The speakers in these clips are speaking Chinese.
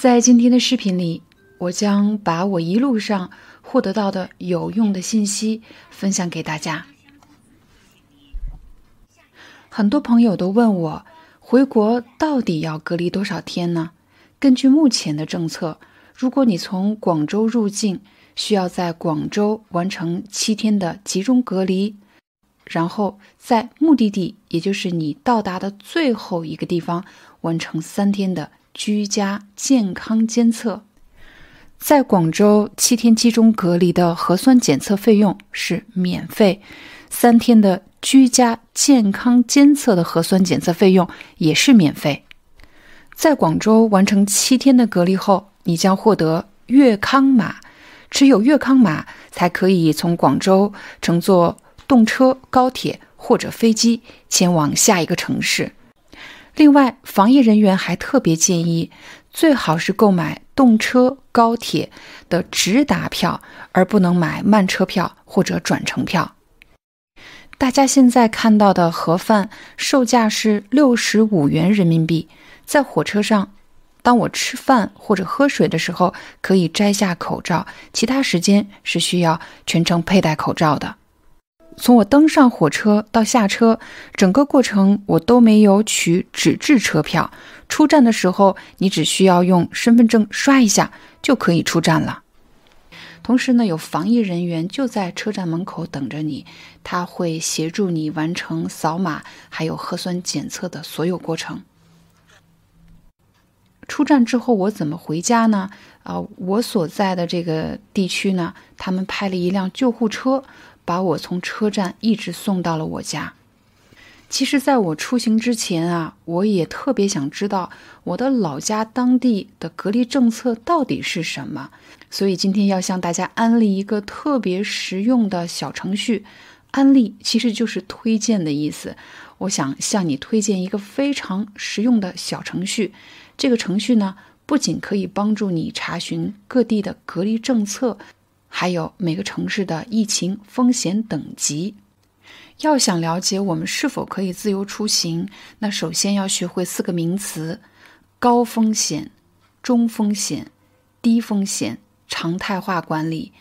在今天的视频里，我将把我一路上获得到的有用的信息分享给大家。很多朋友都问我，回国到底要隔离多少天呢？根据目前的政策，如果你从广州入境，需要在广州完成七天的集中隔离，然后在目的地，也就是你到达的最后一个地方，完成三天的。居家健康监测，在广州七天集中隔离的核酸检测费用是免费，三天的居家健康监测的核酸检测费用也是免费。在广州完成七天的隔离后，你将获得粤康码，持有粤康码才可以从广州乘坐动车、高铁或者飞机前往下一个城市。另外，防疫人员还特别建议，最好是购买动车、高铁的直达票，而不能买慢车票或者转乘票。大家现在看到的盒饭售价是六十五元人民币。在火车上，当我吃饭或者喝水的时候，可以摘下口罩，其他时间是需要全程佩戴口罩的。从我登上火车到下车，整个过程我都没有取纸质车票。出站的时候，你只需要用身份证刷一下就可以出站了。同时呢，有防疫人员就在车站门口等着你，他会协助你完成扫码还有核酸检测的所有过程。出站之后，我怎么回家呢？啊，我所在的这个地区呢，他们派了一辆救护车。把我从车站一直送到了我家。其实，在我出行之前啊，我也特别想知道我的老家当地的隔离政策到底是什么。所以今天要向大家安利一个特别实用的小程序。安利其实就是推荐的意思。我想向你推荐一个非常实用的小程序。这个程序呢，不仅可以帮助你查询各地的隔离政策。还有每个城市的疫情风险等级，要想了解我们是否可以自由出行，那首先要学会四个名词：高风险、中风险、低风险、常态化管理。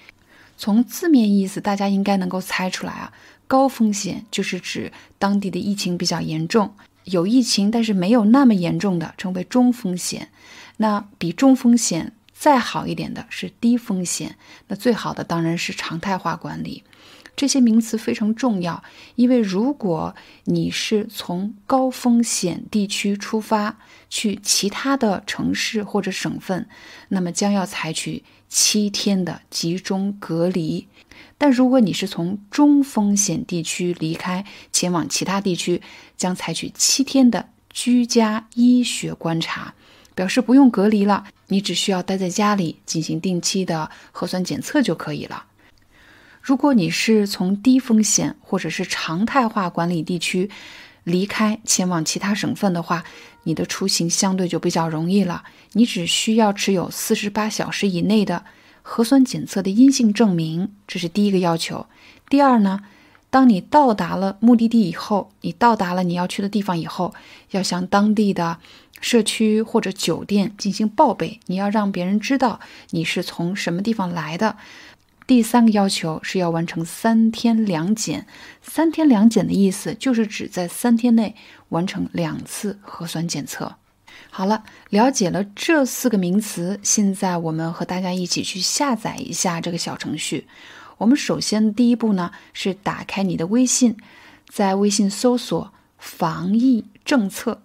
从字面意思，大家应该能够猜出来啊。高风险就是指当地的疫情比较严重，有疫情但是没有那么严重的，称为中风险。那比中风险。再好一点的是低风险，那最好的当然是常态化管理。这些名词非常重要，因为如果你是从高风险地区出发去其他的城市或者省份，那么将要采取七天的集中隔离；但如果你是从中风险地区离开前往其他地区，将采取七天的居家医学观察。表示不用隔离了，你只需要待在家里进行定期的核酸检测就可以了。如果你是从低风险或者是常态化管理地区离开前往其他省份的话，你的出行相对就比较容易了。你只需要持有四十八小时以内的核酸检测的阴性证明，这是第一个要求。第二呢，当你到达了目的地以后，你到达了你要去的地方以后，要向当地的。社区或者酒店进行报备，你要让别人知道你是从什么地方来的。第三个要求是要完成三天两检。三天两检的意思就是指在三天内完成两次核酸检测。好了，了解了这四个名词，现在我们和大家一起去下载一下这个小程序。我们首先第一步呢是打开你的微信，在微信搜索“防疫政策”。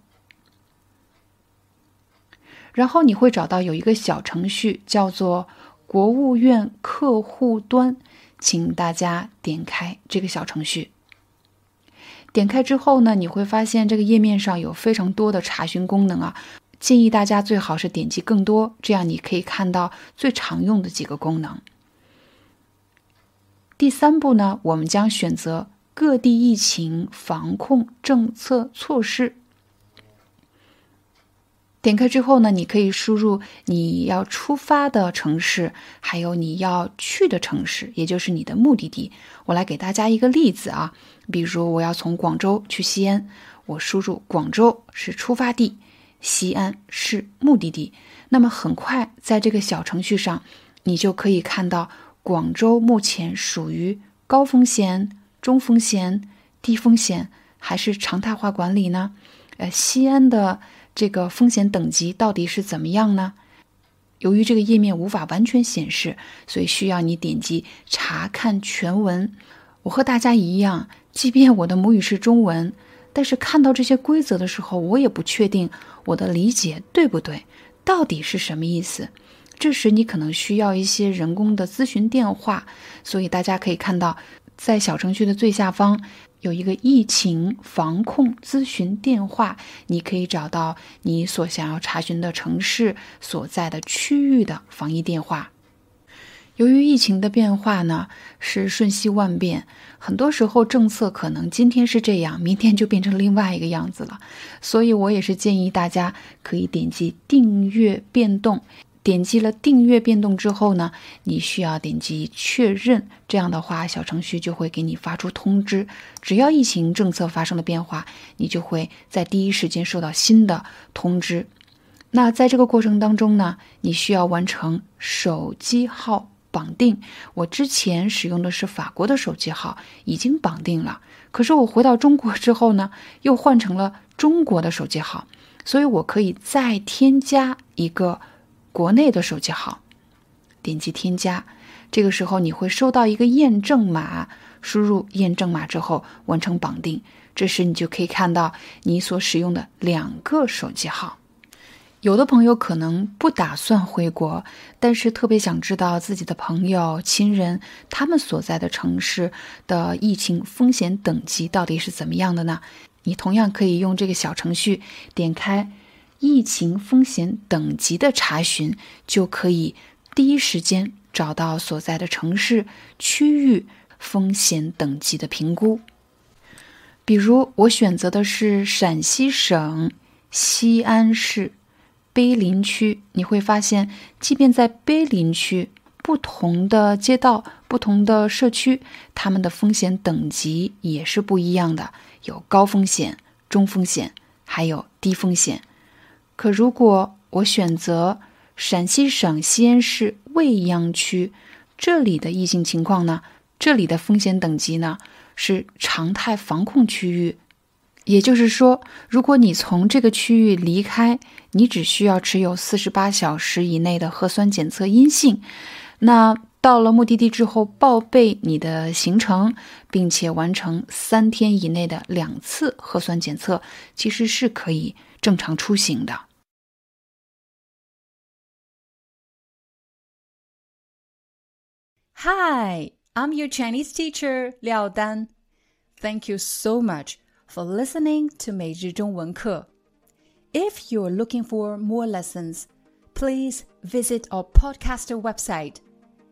然后你会找到有一个小程序，叫做国务院客户端，请大家点开这个小程序。点开之后呢，你会发现这个页面上有非常多的查询功能啊。建议大家最好是点击更多，这样你可以看到最常用的几个功能。第三步呢，我们将选择各地疫情防控政策措施。点开之后呢，你可以输入你要出发的城市，还有你要去的城市，也就是你的目的地。我来给大家一个例子啊，比如我要从广州去西安，我输入广州是出发地，西安是目的地。那么很快在这个小程序上，你就可以看到广州目前属于高风险、中风险、低风险还是常态化管理呢？呃，西安的。这个风险等级到底是怎么样呢？由于这个页面无法完全显示，所以需要你点击查看全文。我和大家一样，即便我的母语是中文，但是看到这些规则的时候，我也不确定我的理解对不对，到底是什么意思。这时你可能需要一些人工的咨询电话，所以大家可以看到，在小程序的最下方。有一个疫情防控咨询电话，你可以找到你所想要查询的城市所在的区域的防疫电话。由于疫情的变化呢是瞬息万变，很多时候政策可能今天是这样，明天就变成另外一个样子了。所以我也是建议大家可以点击订阅变动。点击了订阅变动之后呢，你需要点击确认，这样的话小程序就会给你发出通知。只要疫情政策发生了变化，你就会在第一时间收到新的通知。那在这个过程当中呢，你需要完成手机号绑定。我之前使用的是法国的手机号，已经绑定了。可是我回到中国之后呢，又换成了中国的手机号，所以我可以再添加一个。国内的手机号，点击添加，这个时候你会收到一个验证码，输入验证码之后完成绑定，这时你就可以看到你所使用的两个手机号。有的朋友可能不打算回国，但是特别想知道自己的朋友、亲人他们所在的城市的疫情风险等级到底是怎么样的呢？你同样可以用这个小程序点开。疫情风险等级的查询，就可以第一时间找到所在的城市、区域风险等级的评估。比如，我选择的是陕西省西安市碑林区，你会发现，即便在碑林区，不同的街道、不同的社区，他们的风险等级也是不一样的，有高风险、中风险，还有低风险。可如果我选择陕西省西安市未央区，这里的疫情情况呢？这里的风险等级呢是常态防控区域，也就是说，如果你从这个区域离开，你只需要持有四十八小时以内的核酸检测阴性，那到了目的地之后报备你的行程，并且完成三天以内的两次核酸检测，其实是可以正常出行的。Hi, I'm your Chinese teacher, Liao Dan. Thank you so much for listening to 每日中文课. If you're looking for more lessons, please visit our podcaster website.